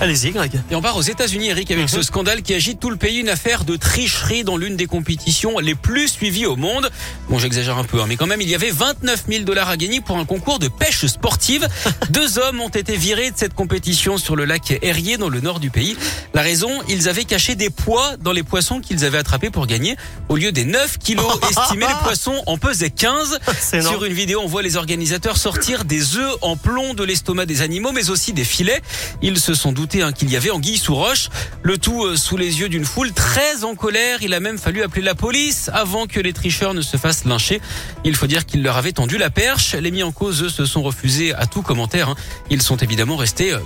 Allez-y, Greg. Et on part aux États-Unis, Eric, avec ce scandale qui agite tout le pays, une affaire de tricherie dans l'une des compétitions les plus suivies au monde. Bon, j'exagère un peu, hein, mais quand même, il y avait 29 000 dollars à gagner pour un concours de pêche sportive. Deux hommes ont été virés de cette compétition sur le lac Erie dans le nord du pays. La raison, ils avaient caché des poids dans les poissons qu'ils avaient attrapés pour gagner. Au lieu des 9 kilos estimés, les poissons en pesaient 15. C'est énorme. Sur une vidéo, on voit les organisateurs sortir des œufs en plomb de l'estomac des animaux, mais aussi des filets. Ils se sont doutés hein, qu'il y avait anguille sous roche. Le tout euh, sous les yeux d'une foule très en colère. Il a même fallu appeler la police avant que les tricheurs ne se fassent lyncher. Il faut dire qu'il leur avait tendu la perche. Les mis en cause, eux, se sont refusés à tout commentaire. hein. Ils sont évidemment restés euh,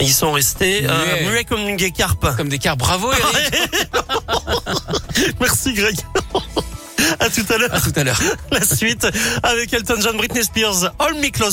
Ils sont restés euh, muets comme des carpes. comme des cars. Bravo, Eric. Merci, Greg. À tout à l'heure. À tout à l'heure. La suite avec Elton John, Britney Spears, All Me Close.